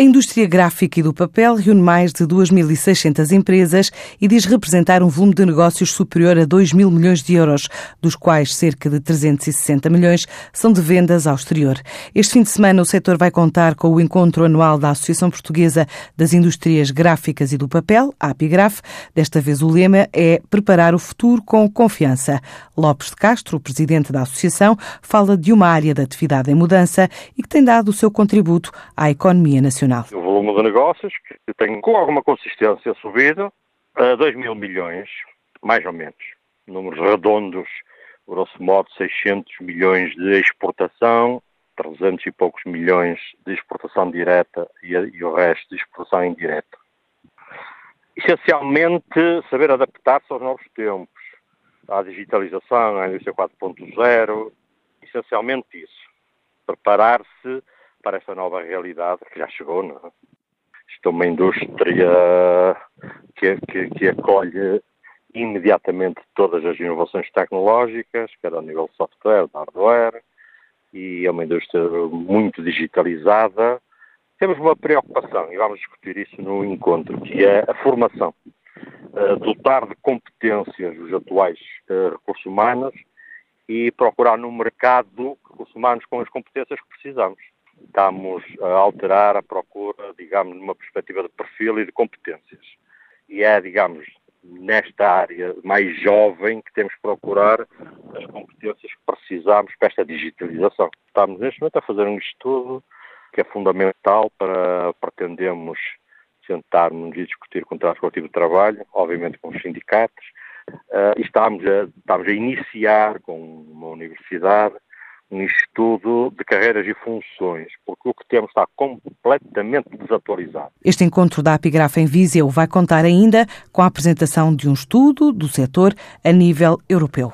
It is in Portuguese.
A indústria gráfica e do papel reúne mais de 2.600 empresas e diz representar um volume de negócios superior a 2 mil milhões de euros, dos quais cerca de 360 milhões são de vendas ao exterior. Este fim de semana o setor vai contar com o encontro anual da Associação Portuguesa das Indústrias Gráficas e do Papel, a APIGRAF. Desta vez o lema é Preparar o futuro com confiança. Lopes de Castro, o presidente da associação, fala de uma área de atividade em mudança e que tem dado o seu contributo à economia nacional nacional. O volume de negócios, que tem com alguma consistência subido, a 2 mil milhões, mais ou menos. Números redondos, grosso modo 600 milhões de exportação, 300 e poucos milhões de exportação direta e, e o resto de exportação indireta. Essencialmente, saber adaptar-se aos novos tempos, à digitalização, à indústria 4.0, essencialmente isso. Preparar-se para esta nova realidade que já chegou. Não é? Isto é uma indústria que, que, que acolhe imediatamente todas as inovações tecnológicas, quer ao nível de software, de hardware, e é uma indústria muito digitalizada. Temos uma preocupação, e vamos discutir isso no encontro, que é a formação. Uh, dotar de competências os atuais uh, recursos humanos e procurar no mercado recursos humanos com as competências que precisamos estamos a alterar a procura, digamos, numa perspectiva de perfil e de competências. E é, digamos, nesta área mais jovem que temos que procurar as competências que precisamos para esta digitalização. Estamos neste momento a fazer um estudo que é fundamental para pretendermos sentarmos e discutir com o coletivo de trabalho, obviamente com os sindicatos, uh, estamos a, estamos a iniciar com uma universidade um estudo de carreiras e funções, porque o que temos está completamente desatualizado. Este encontro da Apigrafa em Viseu vai contar ainda com a apresentação de um estudo do setor a nível europeu.